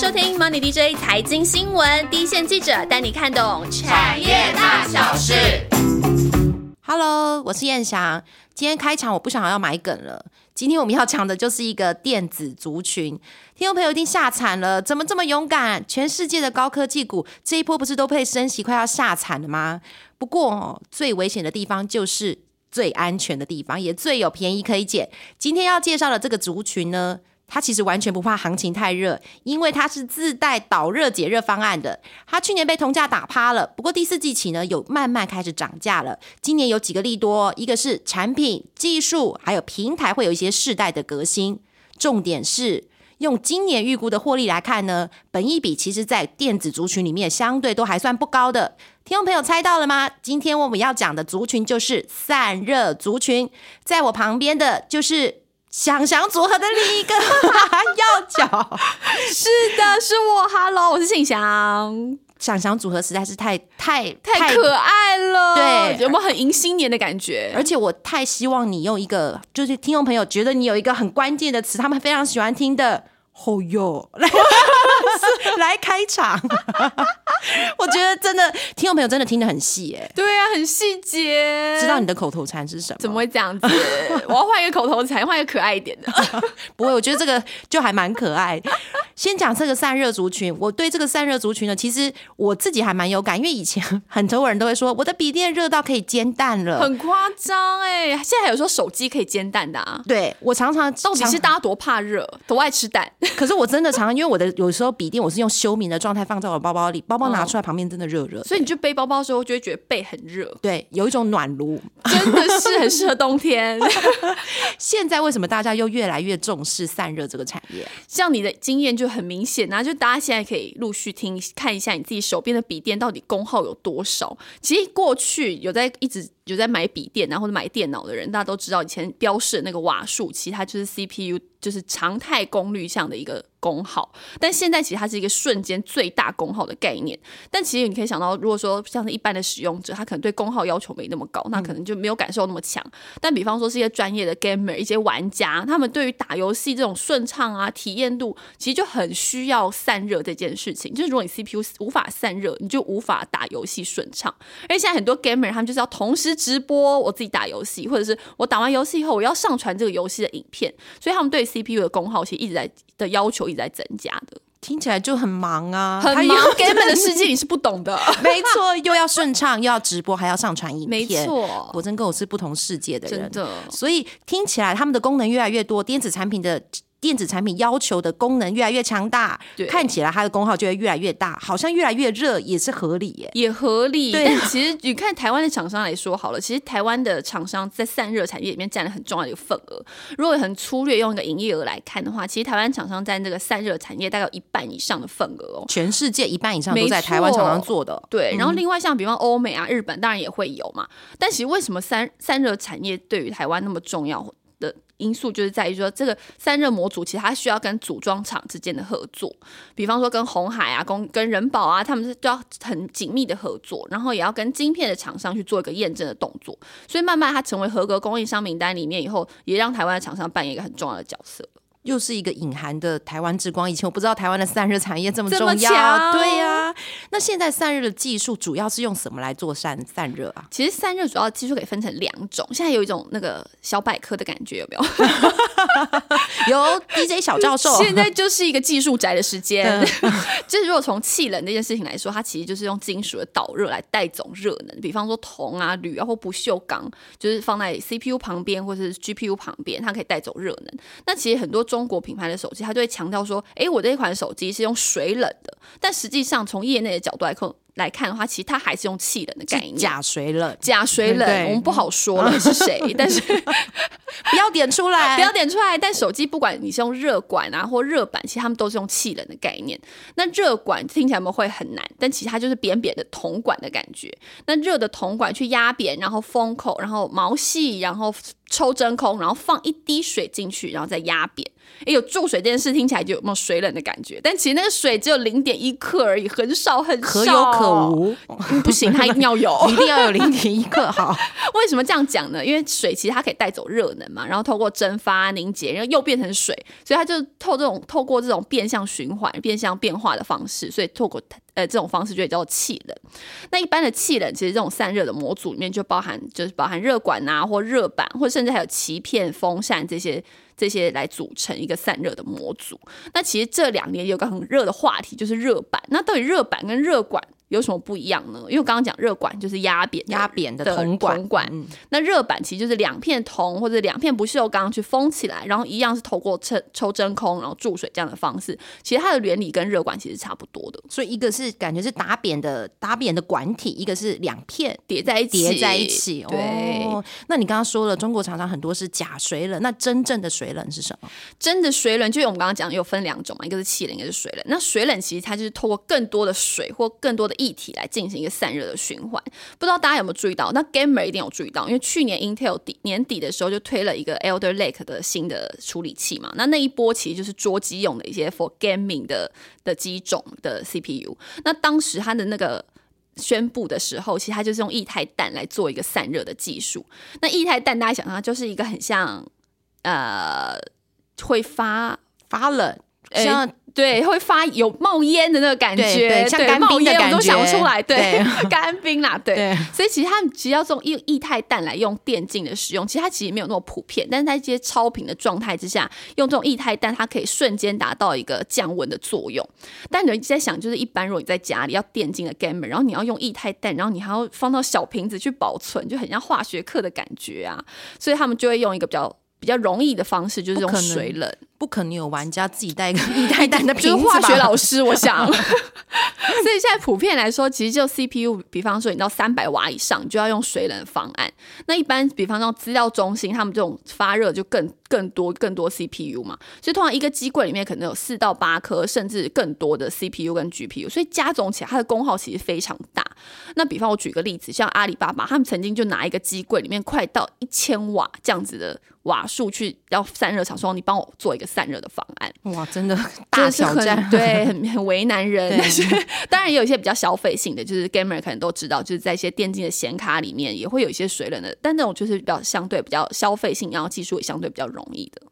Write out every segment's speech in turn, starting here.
收听 Money DJ 财经新闻，第一线记者带你看懂产业大小事。Hello，我是燕翔。今天开场我不想要买梗了。今天我们要讲的就是一个电子族群，听众朋友一定吓惨了，怎么这么勇敢？全世界的高科技股这一波不是都被升息，快要吓惨了吗？不过，最危险的地方就是最安全的地方，也最有便宜可以捡。今天要介绍的这个族群呢，它其实完全不怕行情太热，因为它是自带导热解热方案的。它去年被同价打趴了，不过第四季起呢，有慢慢开始涨价了。今年有几个利多，一个是产品、技术还有平台会有一些世代的革新，重点是。用今年预估的获利来看呢，本益比其实在电子族群里面相对都还算不高的。听众朋友猜到了吗？今天我们要讲的族群就是散热族群，在我旁边的就是想想组合的另一个 要角。是的，是我，Hello，我是信祥，想想组合实在是太太太可爱了，对有没有很迎新年的感觉？而且我太希望你用一个，就是听众朋友觉得你有一个很关键的词，他们非常喜欢听的“后哟 ”来来开场。我觉得真的听众朋友真的听得很细哎，对啊，很细节，知道你的口头禅是什么？怎么会这样子？我要换一个口头禅，换一个可爱一点的。不会，我觉得这个就还蛮可爱。先讲这个散热族群，我对这个散热族群呢，其实我自己还蛮有感，因为以前很多人都会说我的笔电热到可以煎蛋了，很夸张哎！现在还有说手机可以煎蛋的啊？对我常常到底是大家多怕热，多爱吃蛋？可是我真的常常，因为我的有时候笔电我是用休眠的状态放在我包包里，包包拿出来旁边真的热热、所以你就背包包的时候就会觉得背很热，对，有一种暖炉，真的是很适合冬天。现在为什么大家又越来越重视散热这个产业？像你的经验就很明显啊，就大家现在可以陆续听看一下你自己手边的笔电到底功耗有多少。其实过去有在一直就在买笔电然后买电脑的人，大家都知道以前标示的那个瓦数，其实它就是 CPU 就是常态功率项的一个功耗。但现在其实它是一个瞬间最大功耗的概念。但其实你可以想到，如果说像是一般的使用者，他可能对功耗要求没那么高，那可能就没有感受那么强。但比方说是一些专业的 gamer、一些玩家，他们对于打游戏这种顺畅啊、体验度，其实就很需要散热这件事情。就是如果你 CPU 无法散热，你就无法打游戏顺畅。而且现在很多 gamer 他们就是要同时直播我自己打游戏，或者是我打完游戏以后我要上传这个游戏的影片，所以他们对 CPU 的功耗其实一直在的要求一直在增加的。听起来就很忙啊，很忙还有，gamer 的世界你是不懂的。没错，又要顺畅，又要直播，还要上传影片没片。错果真跟我是不同世界的人，真的所以听起来他们的功能越来越多，电子产品的电子产品要求的功能越来越强大，看起来它的功耗就会越来越大，好像越来越热也是合理耶。也合理，对但其实你看台湾的厂商来说 好了，其实台湾的厂商在散热产业里面占了很重要的一个份额。如果很粗略用一个营业额来看的话，其实台湾厂商占这个散热产业大概有一半以上的份额哦。全世界一半以上都在台湾厂商做的，对，然后另外像比方欧美啊、日本，当然也会有嘛。但其实为什么散散热产业对于台湾那么重要的因素，就是在于说这个散热模组其实它需要跟组装厂之间的合作，比方说跟红海啊、跟跟人保啊，他们是都要很紧密的合作，然后也要跟晶片的厂商去做一个验证的动作。所以慢慢它成为合格供应商名单里面以后，也让台湾的厂商扮演一个很重要的角色。又是一个隐含的台湾之光。以前我不知道台湾的散热产业这么重要，对呀、那现在散热的技术主要是用什么来做散散热啊？其实散热主要技术可以分成两种，现在有一种那个小百科的感觉，有没有？有 DJ 小教授，现在就是一个技术宅的时间。就是如果从气冷这件事情来说，它其实就是用金属的导热来带走热能，比方说铜啊、铝啊或不锈钢，就是放在 CPU 旁边或者是 GPU 旁边，它可以带走热能。那其实很多中国品牌的手机，它就会强调说，诶，我这一款手机是用水冷的，但实际上从业内的角度来看来看的话，其实它还是用气冷的概念。假水冷，假水冷，我们不好说了是谁，但是 不要点出来，不要点出来。但手机不管你是用热管啊或热板，其实他们都是用气冷的概念。那热管听起来有没有会很难？但其实它就是扁扁的铜管的感觉。那热的铜管去压扁，然后封口，然后毛细，然后抽真空，然后放一滴水进去，然后再压扁。哎，有注水这件事听起来就有没有水冷的感觉？但其实那个水只有零点一克而已，很少很少，可有可无。不行，它一定要有，一定要有零点一克。好，为什么这样讲呢？因为水其实它可以带走热能嘛，然后透过蒸发凝结，然后又变成水，所以它就透这种透过这种变相循环、变相变化的方式，所以透过呃这种方式就叫做气冷。那一般的气冷，其实这种散热的模组里面就包含就是包含热管啊，或热板，或甚至还有鳍片、风扇这些。这些来组成一个散热的模组。那其实这两年有个很热的话题，就是热板。那到底热板跟热管？有什么不一样呢？因为我刚刚讲热管就是压扁压扁的铜管管，那热板其实就是两片铜或者两片不锈钢去封起来，然后一样是透过抽抽真空，然后注水这样的方式。其实它的原理跟热管其实差不多的。所以一个是感觉是打扁的打扁的管体，一个是两片叠在一起叠在一起。对，那你刚刚说了，中国常常很多是假水冷，那真正的水水冷是什么？真的水冷就是我们刚刚讲有分两种嘛，一个是气冷，一个是水冷。那水冷其实它就是透过更多的水或更多的液体来进行一个散热的循环，不知道大家有没有注意到？那 Gamer 一定有注意到，因为去年 Intel 底年底的时候就推了一个 Elder Lake 的新的处理器嘛，那那一波其实就是桌机用的一些 for gaming 的的机种的 CPU。那当时它的那个宣布的时候，其实它就是用液态氮来做一个散热的技术。那液态氮大家想象就是一个很像呃会发发冷像。对，会发有冒烟的那个感觉，像干冰的感觉，我都想出来。对，干冰啦，对。所以其实他们其实要用液液态氮来用电竞的使用，其实它其实没有那么普遍。但是在这些超频的状态之下，用这种液态氮，它可以瞬间达到一个降温的作用。但你在想，就是一般如果你在家里要电竞的 gamer，然后你要用液态氮，然后你还要放到小瓶子去保存，就很像化学课的感觉啊。所以他们就会用一个比较比较容易的方式，就是用水冷。不可能有玩家自己带一个 一袋袋的 瓶子化学老师，我想。所以现在普遍来说，其实就 CPU，比方说你到三百瓦以上，你就要用水冷方案。那一般，比方说资料中心，他们这种发热就更更多更多 CPU 嘛。所以通常一个机柜里面可能有四到八颗，甚至更多的 CPU 跟 GPU，所以加总起来它的功耗其实非常大。那比方我举个例子，像阿里巴巴，他们曾经就拿一个机柜里面快到一千瓦这样子的瓦数去要散热厂，说你帮我做一个。散热的方案哇，真的 大挑战，对，很很为难人。但是 当然也有一些比较消费性的，就是 gamer 可能都知道，就是在一些电竞的显卡里面也会有一些水冷的，但那种就是比较相对比较消费性，然后技术也相对比较容易的。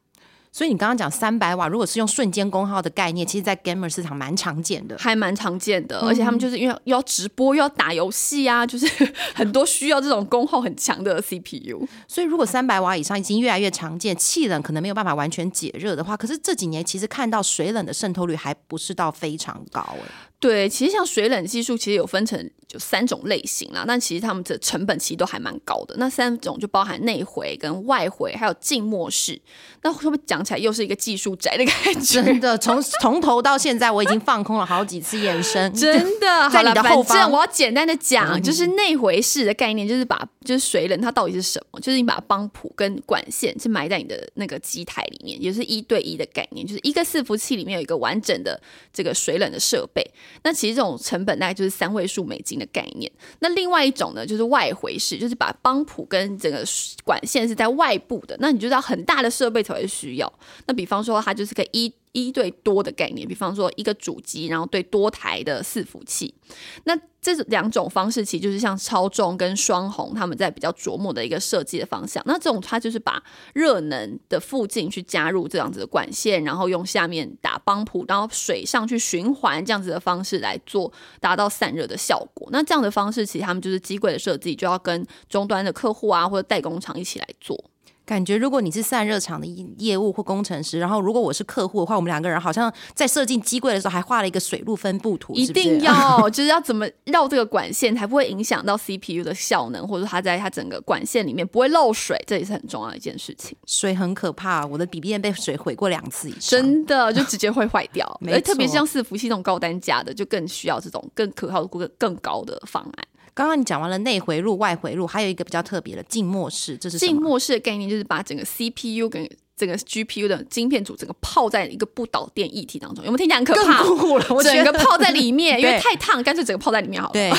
所以你刚刚讲三百瓦，如果是用瞬间功耗的概念，其实，在 gamer 市场蛮常见的，还蛮常见的。而且他们就是因为又要直播又要打游戏啊，就是很多需要这种功耗很强的 CPU。所以如果三百瓦以上已经越来越常见，气冷可能没有办法完全解热的话，可是这几年其实看到水冷的渗透率还不是到非常高哎。对，其实像水冷技术，其实有分成就三种类型啦。但其实他们的成本其实都还蛮高的。那三种就包含内回、跟外回，还有静默式。那会不会讲起来又是一个技术宅的感觉？真的，从 从头到现在，我已经放空了好几次眼神。真的，在你的后方，我要简单的讲，就是内回式的概念，就是把就是水冷它到底是什么？就是你把帮浦跟管线是埋在你的那个机台里面，也是一对一的概念，就是一个伺服器里面有一个完整的这个水冷的设备。那其实这种成本大概就是三位数美金的概念。那另外一种呢，就是外回式，就是把帮浦跟整个管线是在外部的。那你就知道很大的设备才会需要。那比方说，它就是个一。一对多的概念，比方说一个主机，然后对多台的伺服器。那这两种方式，其实就是像超重跟双红他们在比较琢磨的一个设计的方向。那这种它就是把热能的附近去加入这样子的管线，然后用下面打帮浦，然后水上去循环这样子的方式来做，达到散热的效果。那这样的方式，其实他们就是机柜的设计，就要跟终端的客户啊或者代工厂一起来做。感觉如果你是散热厂的业务或工程师，然后如果我是客户的话，我们两个人好像在设计机柜的时候还画了一个水路分布图，一定要 就是要怎么绕这个管线才不会影响到 CPU 的效能，或者它在它整个管线里面不会漏水，这也是很重要的一件事情。水很可怕，我的笔电被水毁过两次以上，真的就直接会坏掉。而特别像伺服器那种高单价的，就更需要这种更可靠、更更高的方案。刚刚你讲完了内回路、外回路，还有一个比较特别的静默式，这是静默式的概念，就是把整个 CPU 跟整个 GPU 的晶片组整个泡在一个不导电液体当中，有没有听起来很可怕？更酷了我觉得整个泡在里面，因为太烫，干脆整个泡在里面好了。对，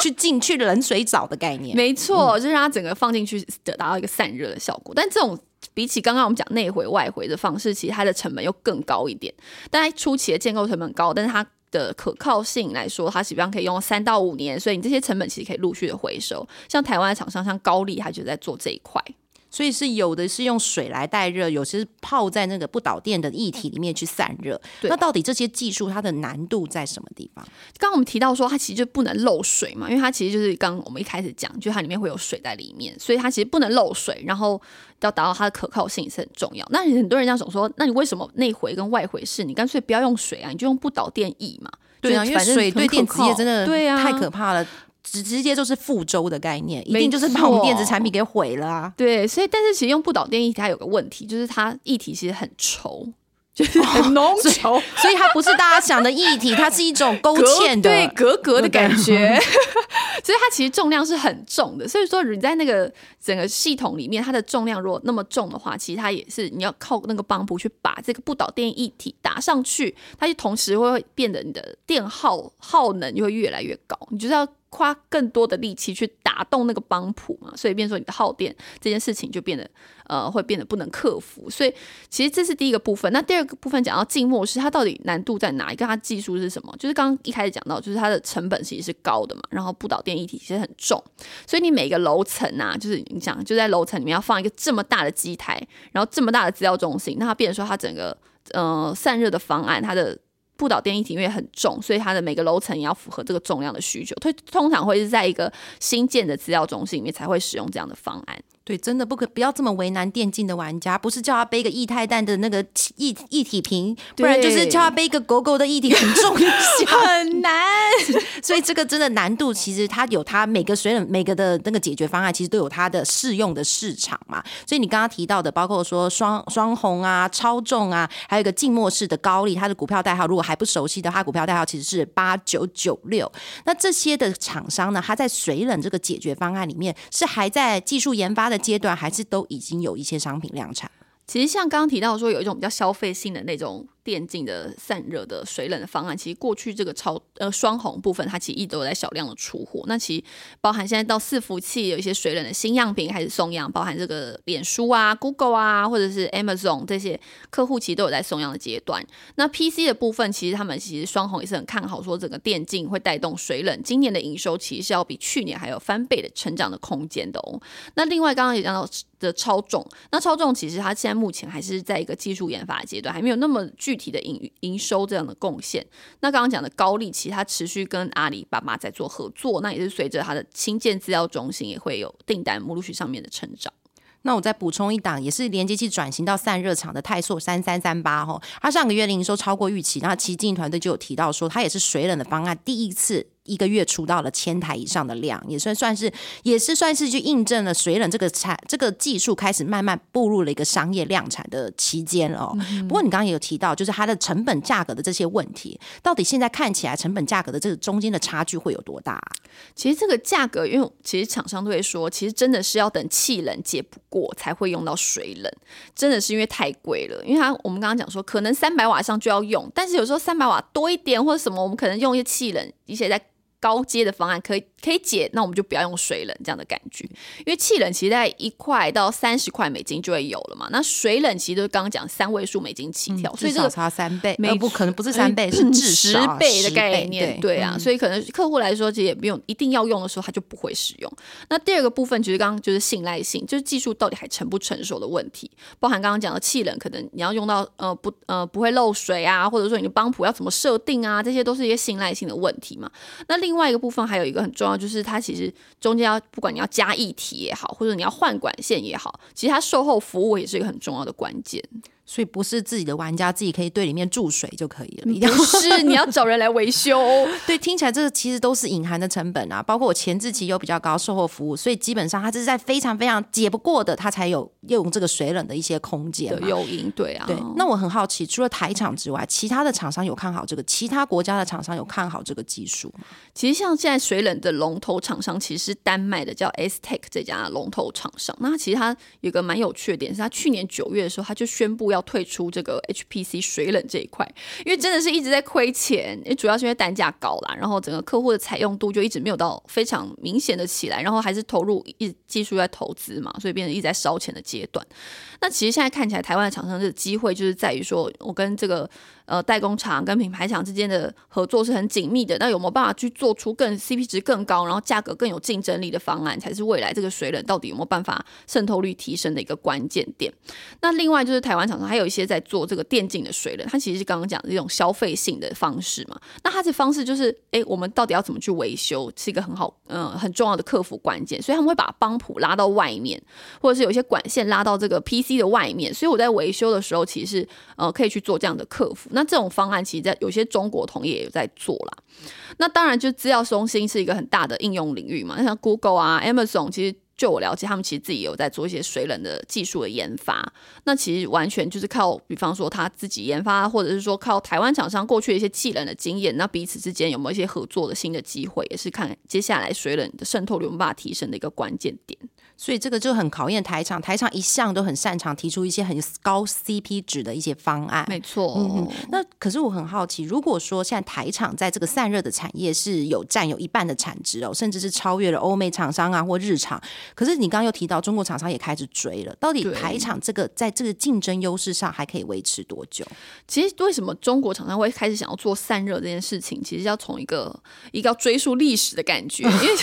去进去冷水澡的概念。没错，就是让它整个放进去，得达到一个散热的效果。但这种比起刚刚我们讲内回外回的方式，其实它的成本又更高一点。当然初期的建构成本高，但是它的可靠性来说，它基本上可以用三到五年，所以你这些成本其实可以陆续的回收。像台湾的厂商，像高丽，它就在做这一块。所以是有的是用水来带热，有些是泡在那个不导电的液体里面去散热。对那到底这些技术它的难度在什么地方？刚刚我们提到说，它其实就不能漏水嘛，因为它其实就是刚刚我们一开始讲，就它里面会有水在里面，所以它其实不能漏水，然后要达到它的可靠性是很重要。那很多人这样总说，那你为什么内回跟外回是你干脆不要用水啊，你就用不导电液嘛？对啊，因为水对电子业真的对啊太可怕了，直直接就是覆舟的概念，一定就是把我们电子产品给毁了啊！对，所以但是其实用不导电液体它有个问题，就是它液体其实很稠，就是 很浓稠。所以它不是大家想的液体，它是一种勾格芡的，对格格的感觉，所以它其实重量是很重的。所以说你在那个整个系统里面，它的重量如果那么重的话，其实它也是你要靠那个帮浦去把这个不导电液体打上去，它就同时会变得你的电耗耗能就会越来越高，你就是要。花更多的力气去打动那个帮浦嘛，所以变说你的耗电这件事情就变得呃会变得不能克服，所以其实这是第一个部分。那第二个部分讲到静默式，它到底难度在哪一个？它技术是什么？就是刚刚一开始讲到，就是它的成本其实是高的嘛，然后不导电一体其实很重，所以你每个楼层啊，就是你想就在楼层里面要放一个这么大的机台，然后这么大的资料中心，那它变成说它整个呃散热的方案，它的不导电一体因为很重，所以它的每个楼层也要符合这个重量的需求。通通常会是在一个新建的资料中心里面才会使用这样的方案。对，真的不可不要这么为难电竞的玩家，不是叫他背个液态氮的那个液液体瓶，不然就是叫他背一个狗狗的液体瓶重。很难，所以这个真的难度，其实它有它每个水冷每个的那个解决方案，其实都有它的适用的市场嘛。所以你刚刚提到的，包括说双双红啊、超重啊，还有一个静默式的高丽，它的股票代号如果还不熟悉的，它股票代号其实是八九九六。那这些的厂商呢，它在水冷这个解决方案里面，是还在技术研发的阶段，还是都已经有一些商品量产？其实像刚刚提到说，有一种比较消费性的那种电竞的散热的水冷的方案，其实过去这个超呃双红部分，它其实一直都有在小量的出货。那其实包含现在到伺服器有一些水冷的新样品开始送样，包含这个脸书啊、Google 啊，或者是 Amazon 这些客户其实都有在送样的阶段。那 PC 的部分，其实他们其实双红也是很看好，说整个电竞会带动水冷今年的营收，其实是要比去年还有翻倍的成长的空间的哦。那另外刚刚也讲到的超重，那超重其实它现在目前还是在一个技术研发阶段，还没有那么具具体的营营收这样的贡献。那刚刚讲的高利，其实它持续跟阿里巴巴在做合作，那也是随着它的新建资料中心也会有订单目录续上面的成长。那我再补充一档，也是连接器转型到散热厂的泰硕三三三八吼，它上个月营收超过预期，然后其经营团队就有提到说，它也是水冷的方案第一次。一个月出到了千台以上的量，也算算是也是算是去印证了水冷这个产这个技术开始慢慢步入了一个商业量产的期间了哦。不过你刚刚也有提到，就是它的成本价格的这些问题，到底现在看起来成本价格的这个中间的差距会有多大啊、其实这个价格，因为其实厂商都会说，其实真的是要等气冷解不过才会用到水冷，真的是因为太贵了。因为它我们刚刚讲说，可能三百瓦上就要用，但是有时候三百瓦多一点或者什么，我们可能用一些气冷，一些在高阶的方案可以可以解，那我们就不要用水冷这样的感觉，因为气冷其实在一块到三十块美金就会有了嘛，那水冷其实就是刚刚讲三位数美金起跳，所以少这个差三倍，没呃不可能不是三倍，是至十倍的概念，对对啊，所以可能客户来说，其实也不用一定要用的时候，他就不会使用。那第二个部分，其实刚刚就是信赖性，就是技术到底还成不成熟的问题，包含刚刚讲的气冷，可能你要用到呃不呃不会漏水啊，或者说你的帮谱要怎么设定啊，这些都是一些信赖性的问题嘛。那另外一个部分还有一个很重要，就是它其实中间要不管你要加液体也好，或者你要换管线也好，其实它售后服务也是一个很重要的关键。所以不是自己的玩家自己可以对里面注水就可以了，一定要不是 你要找人来维修。对，听起来这个其实都是隐含的成本啊，包括我前置期又比较高，售后服务，所以基本上它这是在非常非常解不过的，它才有用这个水冷的一些空间的诱因。对啊，对。那我很好奇，除了台厂之外，其他的厂商有看好这个？其他国家的厂商有看好这个技术？其实像现在水冷的龙头厂商，其实是丹麦的叫 S Tech 这家龙头厂商。那其实它有个蛮有趣的点，是它去年九月的时候，它就宣布要退出这个。HPC 水冷这一块，因为真的是一直在亏钱，也主要是因为单价高啦，然后整个客户的采用度就一直没有到非常明显的起来，然后还是投入一技术在投资嘛，所以变成一直在烧钱的阶段。那其实现在看起来，台湾的厂商的机会就是在于说，我跟这个。呃，代工厂跟品牌厂之间的合作是很紧密的。那有没有办法去做出更 CP 值更高，然后价格更有竞争力的方案，才是未来这个水冷到底有没有办法渗透率提升的一个关键点。那另外就是台湾厂商还有一些在做这个电竞的水冷，它其实是刚刚讲的这种消费性的方式嘛。那它的方式就是，哎，我们到底要怎么去维修，是一个很好，嗯，很重要的客服关键。所以他们会把帮谱拉到外面，或者是有一些管线拉到这个 PC 的外面。所以我在维修的时候，其实呃可以去做这样的客服。那那这种方案其实，在有些中国同业也有在做啦。那当然，就资料中心是一个很大的应用领域嘛。像 Google 啊、Amazon，其实就我了解，他们其实自己有在做一些水冷的技术的研发。那其实完全就是靠，比方说他自己研发，或者是说靠台湾厂商过去的一些气冷的经验。那彼此之间有没有一些合作的新的机会，也是看接下来水冷的渗透率有办法提升的一个关键点。所以这个就很考验台场，台场一向都很擅长提出一些很高 CP 值的一些方案。没错，嗯，那可是我很好奇，如果说现在台厂在这个散热的产业是有占有一半的产值哦，甚至是超越了欧美厂商啊或日厂，可是你刚刚又提到中国厂商也开始追了，到底台厂这个在这个竞争优势上还可以维持多久？其实为什么中国厂商会开始想要做散热这件事情，其实要从一个一个要追溯历史的感觉，因为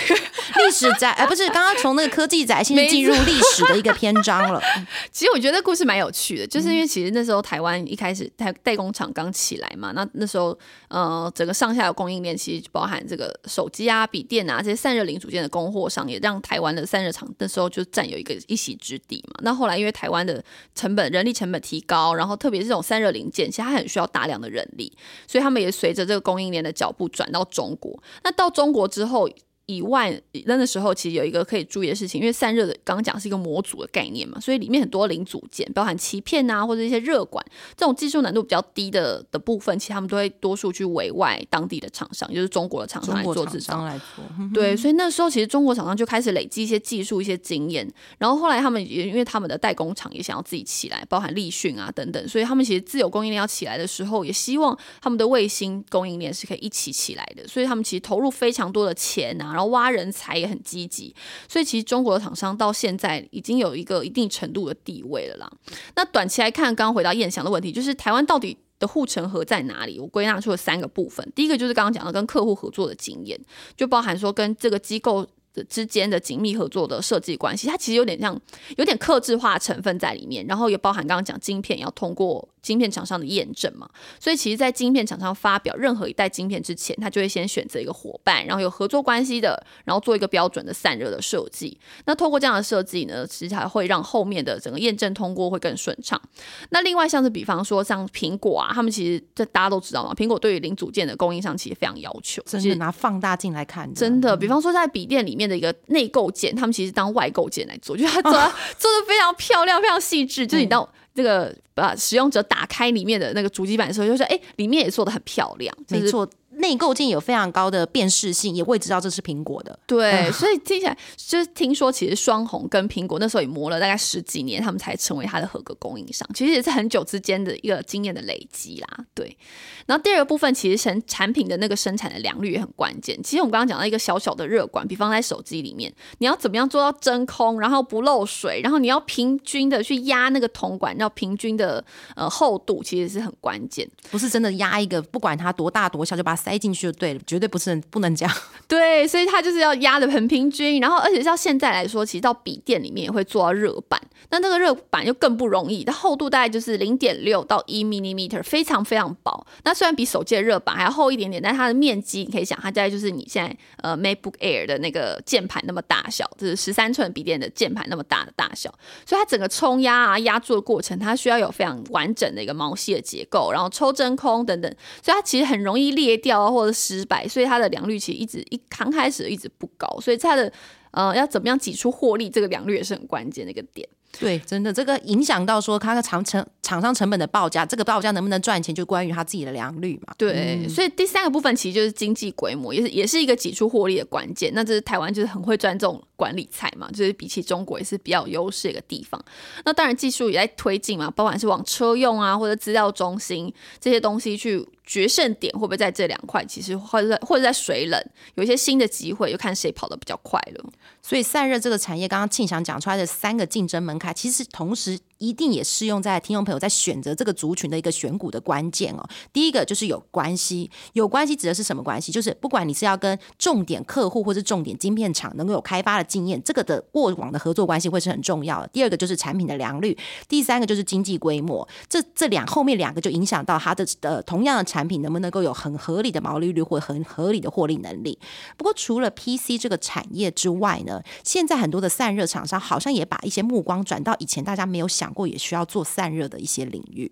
历史在哎不是刚刚从那个科技仔。现在进入历史的一个篇章了。其实我觉得故事蛮有趣的，就是因为其实那时候台湾一开始代代工厂刚起来嘛，那那时候呃整个上下游供应链其实包含这个手机啊、笔电啊这些散热零组件的供货商，也让台湾的散热厂那时候就占有一个一席之地嘛。那后来因为台湾的成本、人力成本提高，然后特别是这种散热零件，其实它很需要大量的人力，所以他们也随着这个供应链的脚步转到中国。那到中国之后。以外，那的时候其实有一个可以注意的事情，因为散热的刚刚讲是一个模组的概念嘛，所以里面很多零组件，包含鳍片啊或者一些热管，这种技术难度比较低的的部分，其实他们都会多数去委外当地的厂商，就是中国的厂商来做制造。来做，对，所以那时候其实中国厂商就开始累积一些技术、一些经验，然后后来他们也因为他们的代工厂也想要自己起来，包含立讯啊等等，所以他们其实自有供应链要起来的时候，也希望他们的卫星供应链是可以一起起来的，所以他们其实投入非常多的钱啊。然后挖人才也很积极，所以其实中国的厂商到现在已经有一个一定程度的地位了啦。那短期来看，刚刚回答燕翔的问题，就是台湾到底的护城河在哪里？我归纳出了三个部分。第一个就是刚刚讲的跟客户合作的经验，就包含说跟这个机构。之间的紧密合作的设计关系，它其实有点像有点克制化成分在里面，然后也包含刚刚讲晶片要通过晶片厂商的验证嘛，所以其实，在晶片厂商发表任何一代晶片之前，他就会先选择一个伙伴，然后有合作关系的，然后做一个标准的散热的设计。那透过这样的设计呢，其实还会让后面的整个验证通过会更顺畅。那另外像是比方说像苹果啊，他们其实这大家都知道嘛，苹果对于零组件的供应商其实非常要求，真的拿放大镜来看，真的，比方说在笔电里面。的一个内构件，他们其实当外构件来做，就他做做的非常漂亮，非常细致。就是你到这个把使用者打开里面的那个主机板的时候，就是：“哎，里面也做的很漂亮。”没错。内构件有非常高的辨识性，也会知道这是苹果的。对，所以听起来就是听说，其实双红跟苹果那时候也磨了大概十几年，他们才成为它的合格供应商。其实也是很久之间的一个经验的累积啦。对。然后第二个部分，其实生产品的那个生产的良率也很关键。其实我们刚刚讲到一个小小的热管，比方在手机里面，你要怎么样做到真空，然后不漏水，然后你要平均的去压那个铜管，要平均的呃厚度，其实是很关键。不是真的压一个，不管它多大多小，就把它。塞进去就对了，绝对不是不能这样。对，所以它就是要压的很平均，然后而且到现在来说，其实到笔电里面也会做到热板，那那个热板就更不容易，它厚度大概就是零点六到一 m i l i m e t e r 非常非常薄。那虽然比手机的热板还要厚一点点，但它的面积你可以想，它大概就是你现在呃 MacBook Air 的那个键盘那么大小，就是十三寸笔电的键盘那么大的大小，所以它整个冲压啊压铸的过程，它需要有非常完整的一个毛细的结构，然后抽真空等等，所以它其实很容易裂掉啊或者失败，所以它的良率其实一直一刚开始一直不高，所以它的呃要怎么样挤出获利，这个良率也是很关键的一个点。对，真的这个影响到说它的厂成厂商成本的报价，这个报价能不能赚钱，就关于他自己的良率嘛。对，所以第三个部分其实就是经济规模，也是也是一个挤出获利的关键。那这是台湾就是很会赚这种管理菜嘛，就是比起中国也是比较有优势的一个地方。那当然技术也在推进嘛，不管是往车用啊或者资料中心这些东西去。决胜点会不会在这两块？其实或者在或者在水冷有一些新的机会，就看谁跑得比较快了。所以散热这个产业，刚刚庆祥讲出来的三个竞争门槛，其实同时。一定也适用在听众朋友在选择这个族群的一个选股的关键哦。第一个就是有关系，有关系指的是什么关系？就是不管你是要跟重点客户或是重点晶片厂能够有开发的经验，这个的过往的合作关系会是很重要的。第二个就是产品的良率，第三个就是经济规模。这这两后面两个就影响到它的呃同样的产品能不能够有很合理的毛利率或很合理的获利能力。不过除了 PC 这个产业之外呢，现在很多的散热厂商好像也把一些目光转到以前大家没有想。过也需要做散热的一些领域。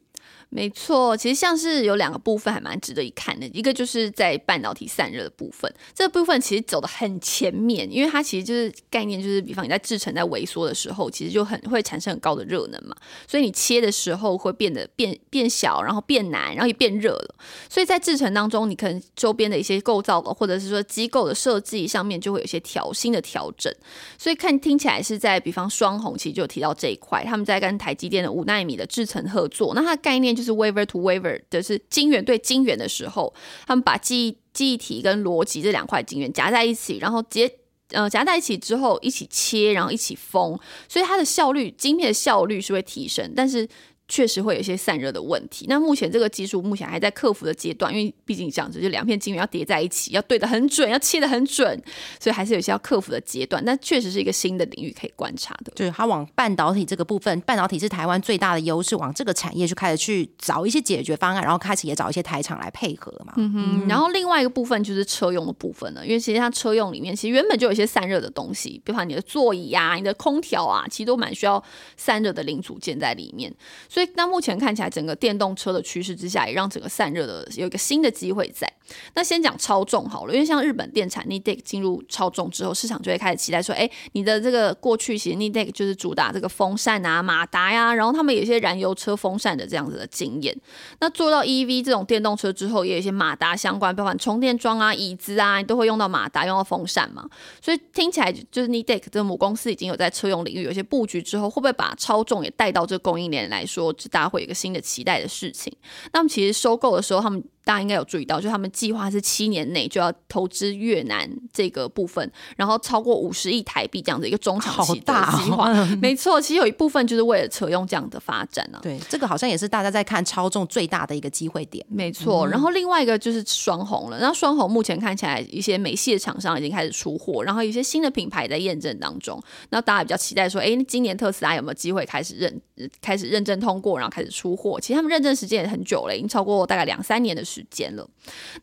没错，其实像是有两个部分还蛮值得一看的，一个就是在半导体散热的部分，这个部分其实走的很前面，因为它其实就是概念，就是比方你在制程在萎缩的时候，其实就很会产生很高的热能嘛，所以你切的时候会变得变变小，然后变难，然后也变热了，所以在制程当中，你可能周边的一些构造的或者是说机构的设计上面就会有些调新的调整，所以看听起来是在比方双红其实就提到这一块，他们在跟台积电的五纳米的制程合作，那它的概念就是。是 waver to waver，的是晶圆对晶圆的时候，他们把记忆记忆体跟逻辑这两块晶圆夹在一起，然后接呃夹在一起之后一起切，然后一起封，所以它的效率晶片的效率是会提升，但是。确实会有一些散热的问题。那目前这个技术目前还在克服的阶段，因为毕竟这样子，就两片晶圆要叠在一起，要对的很准，要切的很准，所以还是有些要克服的阶段。但确实是一个新的领域可以观察的。就是它往半导体这个部分，半导体是台湾最大的优势，往这个产业就开始去找一些解决方案，然后开始也找一些台厂来配合嘛。嗯哼。然后另外一个部分就是车用的部分了，因为其实它车用里面其实原本就有一些散热的东西，比方你的座椅啊、你的空调啊，其实都蛮需要散热的零组件在里面。所以，那目前看起来，整个电动车的趋势之下，也让整个散热的有一个新的机会在。那先讲超重好了，因为像日本电产 Nidec 进入超重之后，市场就会开始期待说，哎，你的这个过去其实 Nidec 就是主打这个风扇啊、马达呀，然后他们有一些燃油车风扇的这样子的经验。那做到 EV 这种电动车之后，也有一些马达相关，包括充电桩啊、椅子啊，你都会用到马达、用到风扇嘛。所以听起来就是 Nidec 这个母公司已经有在车用领域有一些布局之后，会不会把超重也带到这个供应链来说，大家会有一个新的期待的事情？那么其实收购的时候，他们。大家应该有注意到，就他们计划是七年内就要投资越南这个部分，然后超过五十亿台币这样的一个中长期的计划。没错，其实有一部分就是为了扯用这样的发展呢。对，这个好像也是大家在看超重最大的一个机会点。没错，然后另外一个就是双红了。那双红目前看起来一些美系的厂商已经开始出货，然后一些新的品牌在验证当中。那大家比较期待说，哎，今年特斯拉有没有机会开始认开始认证通过，然后开始出货？其实他们认证时间也很久了，已经超过大概两三年的时。时间了，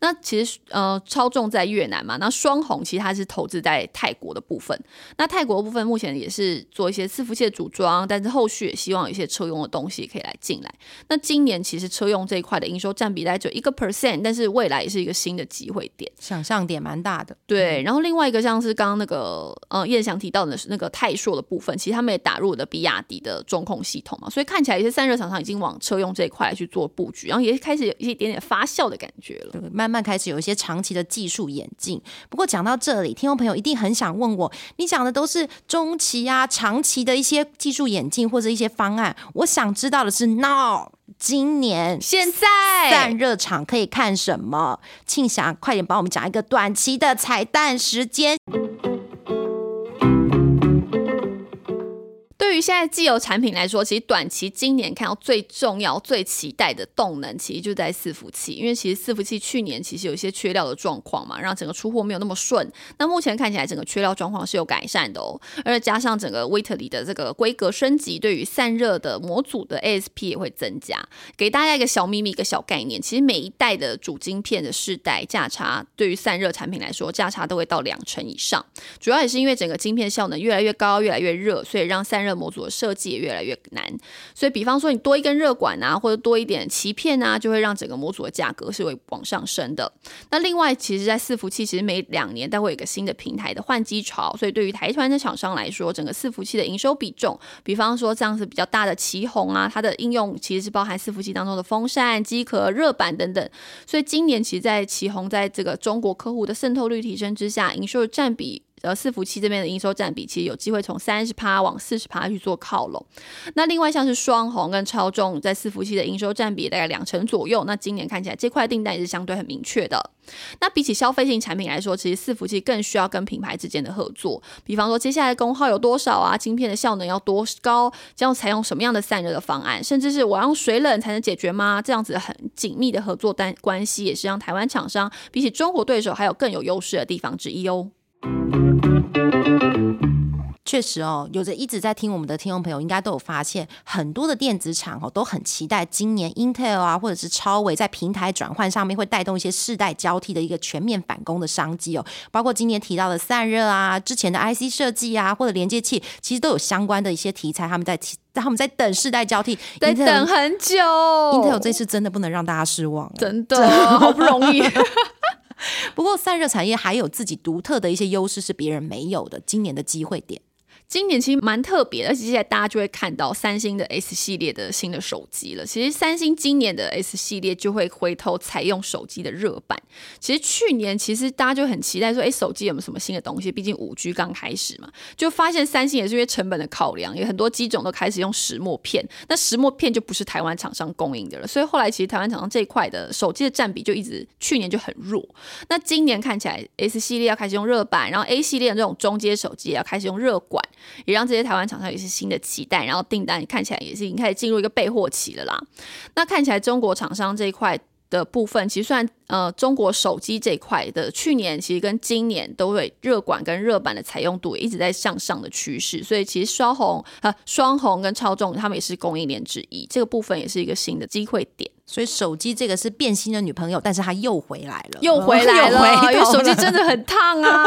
那其实呃，超重在越南嘛，那双红其实它是投资在泰国的部分，那泰国部分目前也是做一些伺服器的组装，但是后续也希望有一些车用的东西可以来进来。那今年其实车用这一块的营收占比大概就一个 percent，但是未来也是一个新的机会点，想象点蛮大的。对，然后另外一个像是刚刚那个呃叶翔提到的是那个泰硕的部分，其实他们也打入的比亚迪的中控系统嘛，所以看起来一些散热厂商已经往车用这一块去做布局，然后也开始有一点点发酵。的感觉了，慢慢开始有一些长期的技术演进。不过讲到这里，听众朋友一定很想问我，你讲的都是中期啊、长期的一些技术演进或者一些方案。我想知道的是，now 今年现在散热场可以看什么？庆祥，快点帮我们讲一个短期的彩蛋时间。对于现在既有产品来说，其实短期今年看到最重要、最期待的动能，其实就在伺服器，因为其实伺服器去年其实有一些缺料的状况嘛，让整个出货没有那么顺。那目前看起来整个缺料状况是有改善的哦，而且加上整个威特里的这个规格升级，对于散热的模组的 ASP 也会增加。给大家一个小秘密、一个小概念，其实每一代的主晶片的世代价差，对于散热产品来说，价差都会到两成以上。主要也是因为整个晶片效能越来越高、越来越热，所以让散热模组的设计也越来越难。所以，比方说你多一根热管啊，或者多一点鳍片啊，就会让整个模组的价格是会往上升的。那另外，其实，在伺服器，其实每两年都会有一个新的平台的换机潮，所以对于台团的厂商来说，整个伺服器的营收比重，比方说这样子比较大的旗宏啊，它的应用其实是包含伺服器当中的风扇、机壳、热板等等。所以今年其实，在旗宏在这个中国客户的渗透率提升之下，营收的占比。呃，伺服器这边的营收占比其实有机会从三十趴往四十趴去做靠拢。那另外像是双红跟超重在伺服器的营收占比大概两成左右。那今年看起来这块订单也是相对很明确的。那比起消费性产品来说，其实伺服器更需要跟品牌之间的合作。比方说接下来功耗有多少啊？晶片的效能要多高？将要采用什么样的散热的方案？甚至是我用水冷才能解决吗？这样子很紧密的合作单关系，也是让台湾厂商比起中国对手还有更有优势的地方之一哦。确实哦，有着一直在听我们的听众朋友，应该都有发现，很多的电子厂哦都很期待今年 Intel 啊，或者是超微在平台转换上面会带动一些世代交替的一个全面反攻的商机哦。包括今年提到的散热啊，之前的 IC 设计啊，或者连接器，其实都有相关的一些题材，他们在他们在等世代交替，得等很久。Intel 这次真的不能让大家失望，真的好不容易。不过散热产业还有自己独特的一些优势，是别人没有的。今年的机会点。今年其实蛮特别，而且接下来大家就会看到三星的 S 系列的新的手机了。其实三星今年的 S 系列就会回头采用手机的热版。其实去年其实大家就很期待说，哎，手机有没有什么新的东西？毕竟五 G 刚开始嘛，就发现三星也是因为成本的考量，有很多机种都开始用石墨片。那石墨片就不是台湾厂商供应的了，所以后来其实台湾厂商这一块的手机的占比就一直去年就很弱。那今年看起来 S 系列要开始用热版，然后 A 系列的这种中阶手机也要开始用热管。也让这些台湾厂商有一些新的期待，然后订单看起来也是已经开始进入一个备货期了啦。那看起来中国厂商这一块的部分，其实算呃中国手机这一块的去年其实跟今年都会热管跟热板的采用度一直在向上的趋势，所以其实双红呃双红跟超重他们也是供应链之一，这个部分也是一个新的机会点。所以手机这个是变心的女朋友，但是她又回来了，又回来了，因为手机真的很烫啊。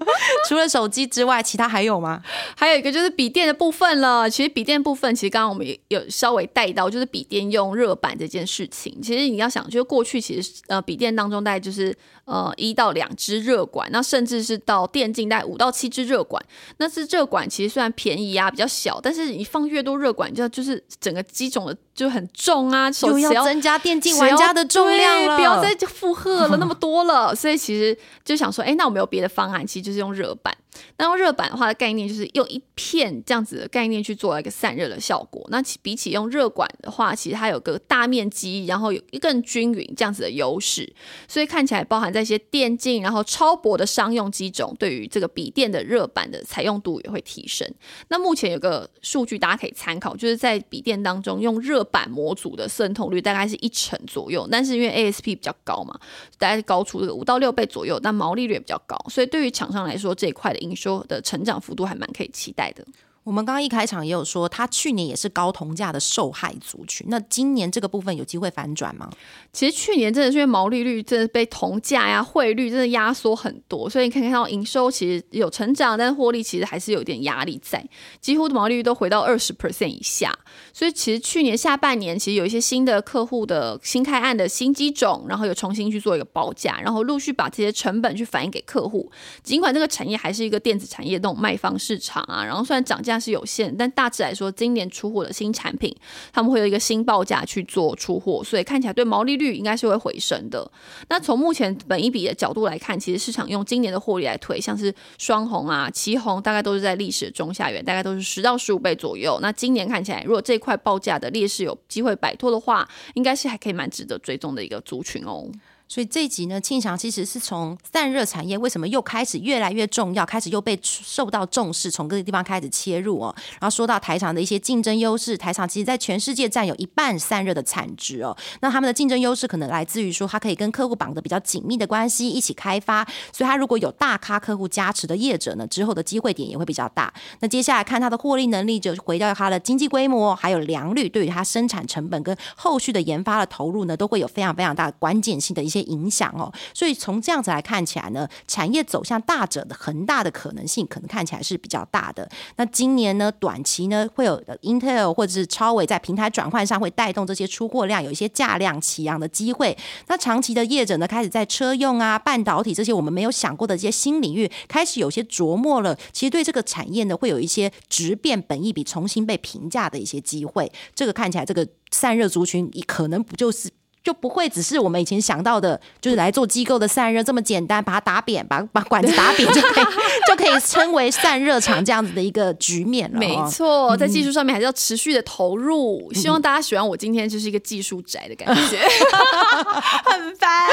除了手机之外，其他还有吗？还有一个就是笔电的部分了。其实笔电部分，其实刚刚我们也有稍微带到，就是笔电用热板这件事情。其实你要想，就是过去其实呃笔电当中大概就是呃一到两支热管，那甚至是到电竞带五到七支热管。那是热管其实虽然便宜啊，比较小，但是你放越多热管，就就是整个机种的就很重啊，手要增加电竞玩家的重量了，不要再负荷了那么多了。所以其实就想说，哎，那我们有别的方案，其实就是用热板。那用热板的话的概念，就是用一片这样子的概念去做一个散热的效果。那比起用热管的话，其实它有个大面积，然后有一更均匀这样子的优势。所以看起来包含在一些电竞，然后超薄的商用机种，对于这个笔电的热板的采用度也会提升。那目前有个数据大家可以参考，就是在笔电当中用热板模组的渗透率大概是一成左右，但是因为 ASP 比较高嘛，大概高出这个五到六倍左右，但毛利率也比较高，所以对于厂商来说这一块的。你说的成长幅度还蛮可以期待的。我们刚刚一开场也有说，它去年也是高铜价的受害族群。那今年这个部分有机会反转吗？其实去年真的是因为毛利率真的被铜价呀、汇率真的压缩很多，所以你可以看到营收其实有成长，但是获利其实还是有点压力在，几乎的毛利率都回到二十 percent 以下。所以其实去年下半年其实有一些新的客户的新开案的新机种，然后有重新去做一个报价，然后陆续把这些成本去反映给客户。尽管这个产业还是一个电子产业那种卖方市场啊，然后虽然涨价。是有限，但大致来说，今年出货的新产品，他们会有一个新报价去做出货，所以看起来对毛利率应该是会回升的。那从目前本一比的角度来看，其实市场用今年的获利来推，像是双红啊、旗红，大概都是在历史的中下缘，大概都是十到十五倍左右。那今年看起来，如果这块报价的劣势有机会摆脱的话，应该是还可以蛮值得追踪的一个族群哦。所以这一集呢，庆祥其实是从散热产业为什么又开始越来越重要，开始又被受到重视，从各个地方开始切入哦。然后说到台厂的一些竞争优势，台厂其实在全世界占有一半散热的产值哦。那他们的竞争优势可能来自于说，它可以跟客户绑的比较紧密的关系，一起开发。所以，它如果有大咖客户加持的业者呢，之后的机会点也会比较大。那接下来看它的获利能力，就回到它的经济规模，还有良率，对于它生产成本跟后续的研发的投入呢，都会有非常非常大的关键性的一些些影响哦。所以从这样子来看起来呢，产业走向大者的恒大的可能性，可能看起来是比较大的。那今年呢，短期呢会有 Intel 或者是超伟在平台转换上会带动这些出货量有一些价量齐扬的机会。那长期的业者呢，开始在车用啊、半导体这些我们没有想过的这些新领域，开始有些琢磨了。其实对这个产业呢，会有一些质变本益比重新被评价的一些机会。这个看起来，这个散热族群可能不就是。就不会只是我们以前想到的，就是来做机构的散热这么简单，把它打扁，把把管子打扁就可以 就可以称为散热厂这样子的一个局面了。没错，在技术上面还是要持续的投入。希望大家喜欢我今天就是一个技术宅的感觉，很烦。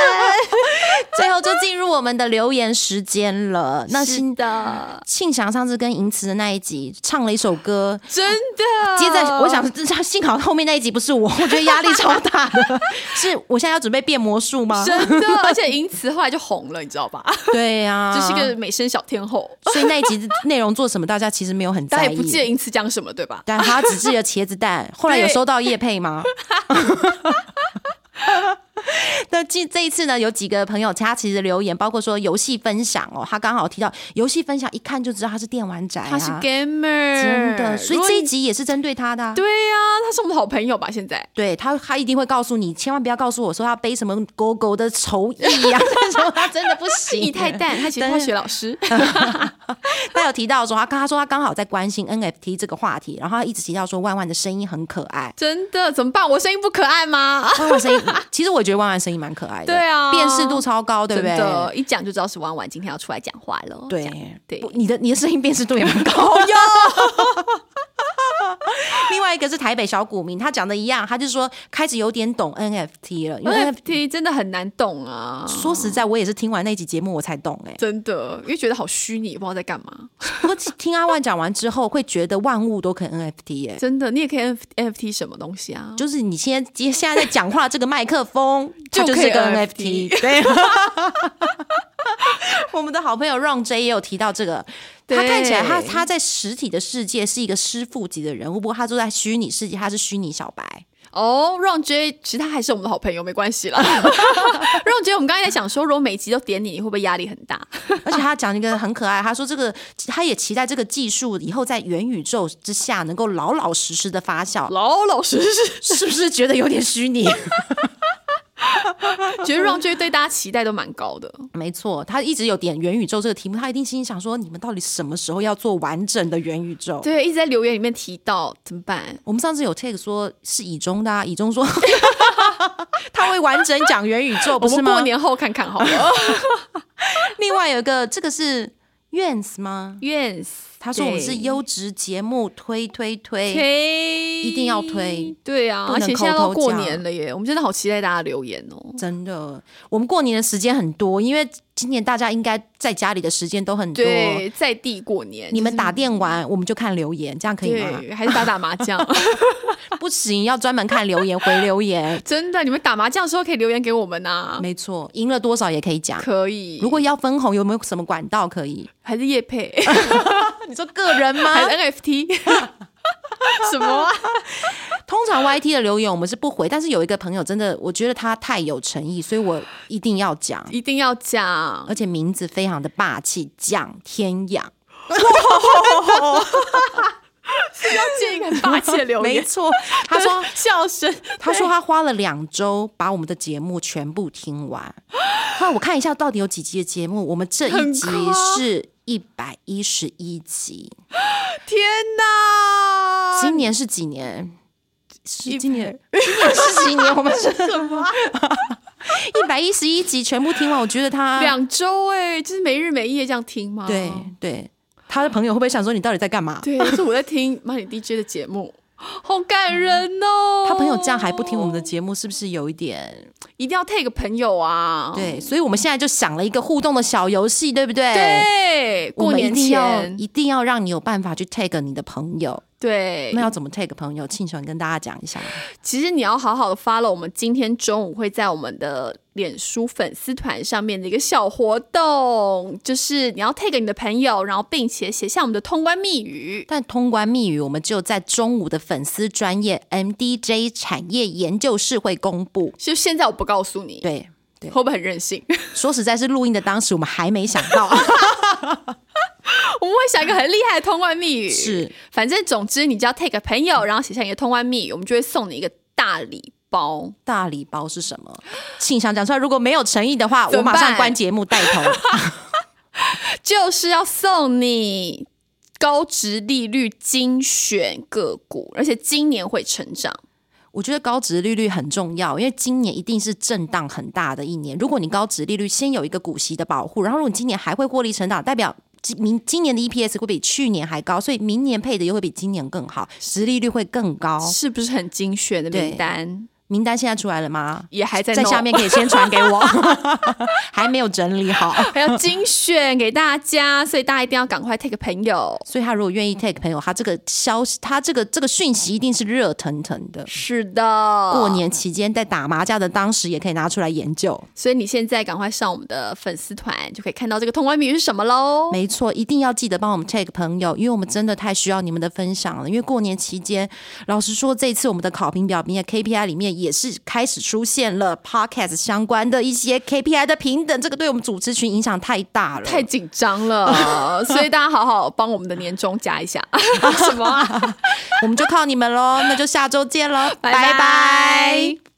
最后就进入我们的留言时间了。那新的庆祥上次跟银慈的那一集唱了一首歌，真的。接着我想，幸好后面那一集不是我，我觉得压力超大的。是我现在要准备变魔术吗？真的，而且银词后来就红了，你知道吧？对呀，就是一个美声小天后。所以那一集内容做什么，大家其实没有很在意，不记得银词讲什么，对吧？但他只记得茄子蛋。后来有收到叶配吗？那这这一次呢，有几个朋友他其实留言，包括说游戏分享哦，他刚好提到游戏分享，一看就知道他是电玩宅，他是 gamer，真的，所以这一集也是针对他的。对呀，他是我们的好朋友吧？现在，对他，他一定会告诉你，千万不要告诉我说他背什么狗狗的仇意呀，他真的不行，你太淡。他其实化学老师，他有提到说他刚他说他刚好在关心 NFT 这个话题，然后他一直提到说万万的声音很可爱，真的怎么办？我声音不可爱吗？万万声音，其实我觉得万万声音蛮可爱的，对啊，辨识度超高，对不对？一讲就知道是万万今天要出来讲话了。对对，你的你的声音辨识度也蛮高 哟。另外一个是台北小股民，他讲的一样，他就说开始有点懂 NFT 了，因为 NFT 真的很难懂啊。说实在，我也是听完那集节目我才懂哎，真的，因为觉得好虚拟，不知道在干嘛。不过听阿万讲完之后，会觉得万物都可以 NFT 哎，真的，你也可以 NFT 什么东西啊？就是你现在现在在讲话这个麦克风，就是个 NFT。对，我们的好朋友 Ron J 也有提到这个。他看起来，他他在实体的世界是一个师傅级的人物，不过他住在虚拟世界，他是虚拟小白。哦，Ron J，其实他还是我们的好朋友，没关系啦。Ron J，我们刚才在想说，如果每集都点你，你会不会压力很大？而且他讲一个很可爱，他说这个他也期待这个技术以后在元宇宙之下能够老老实实的发酵。老老实实，是不是觉得有点虚拟？觉得让追对大家期待都蛮高的，没错，他一直有点元宇宙这个题目，他一定心想说：你们到底什么时候要做完整的元宇宙？对，一直在留言里面提到怎么办？我们上次有 take 说是以中的，啊以中说 他会完整讲元宇宙，不是吗？过年后看看好了。另外有一个，这个是院子吗？院子。他说：“我们是优质节目，推推推，一定要推。对啊，而且现在都过年了耶，我们真的好期待大家留言哦。真的，我们过年的时间很多，因为今年大家应该在家里的时间都很多，在地过年。你们打电玩，我们就看留言，这样可以吗？还是打打麻将？不行，要专门看留言回留言。真的，你们打麻将的时候可以留言给我们呐。没错，赢了多少也可以讲，可以。如果要分红，有没有什么管道可以？还是叶配？” 你说个人吗？还是 NFT？什么？通常 YT 的留言我们是不回，但是有一个朋友真的，我觉得他太有诚意，所以我一定要讲，一定要讲，而且名字非常的霸气，蒋天养。是要建一个很霸气的留言，没错。他说笑声，他说他花了两周把我们的节目全部听完。那我看一下到底有几集的节目，我们这一集是一百一十一集。天哪！今年是几年？是今年？今年是几年？我们是 什么？一百一十一集全部听完，我觉得他两周哎，就是没日没夜这样听吗？对对。他的朋友会不会想说你到底在干嘛？对，是我在听 Money DJ 的节目，好感人哦。他朋友这样还不听我们的节目，是不是有一点一定要 take 朋友啊。对，所以我们现在就想了一个互动的小游戏，对不对？，对，过年定要前一定要让你有办法去 take 你的朋友。对那，要怎么 take 朋友？庆爽跟大家讲一下。其实你要好好的 follow 我们今天中午会在我们的脸书粉丝团上面的一个小活动，就是你要 take 你的朋友，然后并且写下我们的通关密语。但通关密语，我们只有在中午的粉丝专业 MDJ 产业研究室会公布。就现在我不告诉你，对，会不会很任性？说实在是录音的当时，我们还没想到。我们会想一个很厉害的通关密语。是，反正总之你只要 take 朋友，然后写下你的通关密语，我们就会送你一个大礼包。大礼包是什么？庆祥讲出来，如果没有诚意的话，我马上关节目带头。就是要送你高值利率精选个股，而且今年会成长。我觉得高值利率很重要，因为今年一定是震荡很大的一年。如果你高值利率先有一个股息的保护，然后如果你今年还会获利成长，代表今明今年的 EPS 会比去年还高，所以明年配的又会比今年更好，实利率会更高。是不是很精选的名单？名单现在出来了吗？也还在弄在下面可以先传给我，还没有整理好。还要精选给大家，所以大家一定要赶快 take 朋友。所以他如果愿意 take 朋友，他这个消息，他这个这个讯息一定是热腾腾的。是的，过，年期间在打麻将的当时，也可以拿出来研究。所以你现在赶快上我们的粉丝团，就可以看到这个通关密语是什么喽。没错，一定要记得帮我们 take 朋友，因为我们真的太需要你们的分享了。因为过年期间，老实说，这次我们的考评表里面 KPI 里面也是开始出现了 podcast 相关的一些 KPI 的平等，这个对我们组织群影响太大了。太紧张了，所以大家好好帮我们的年终加一下。什么啊？我们就靠你们喽，那就下周见喽，拜拜